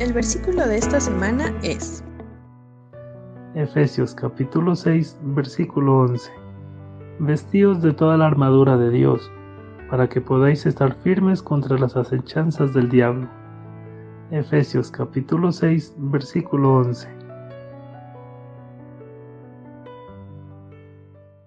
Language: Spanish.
El versículo de esta semana es Efesios capítulo 6, versículo 11. Vestíos de toda la armadura de Dios, para que podáis estar firmes contra las acechanzas del diablo. Efesios capítulo 6, versículo 11.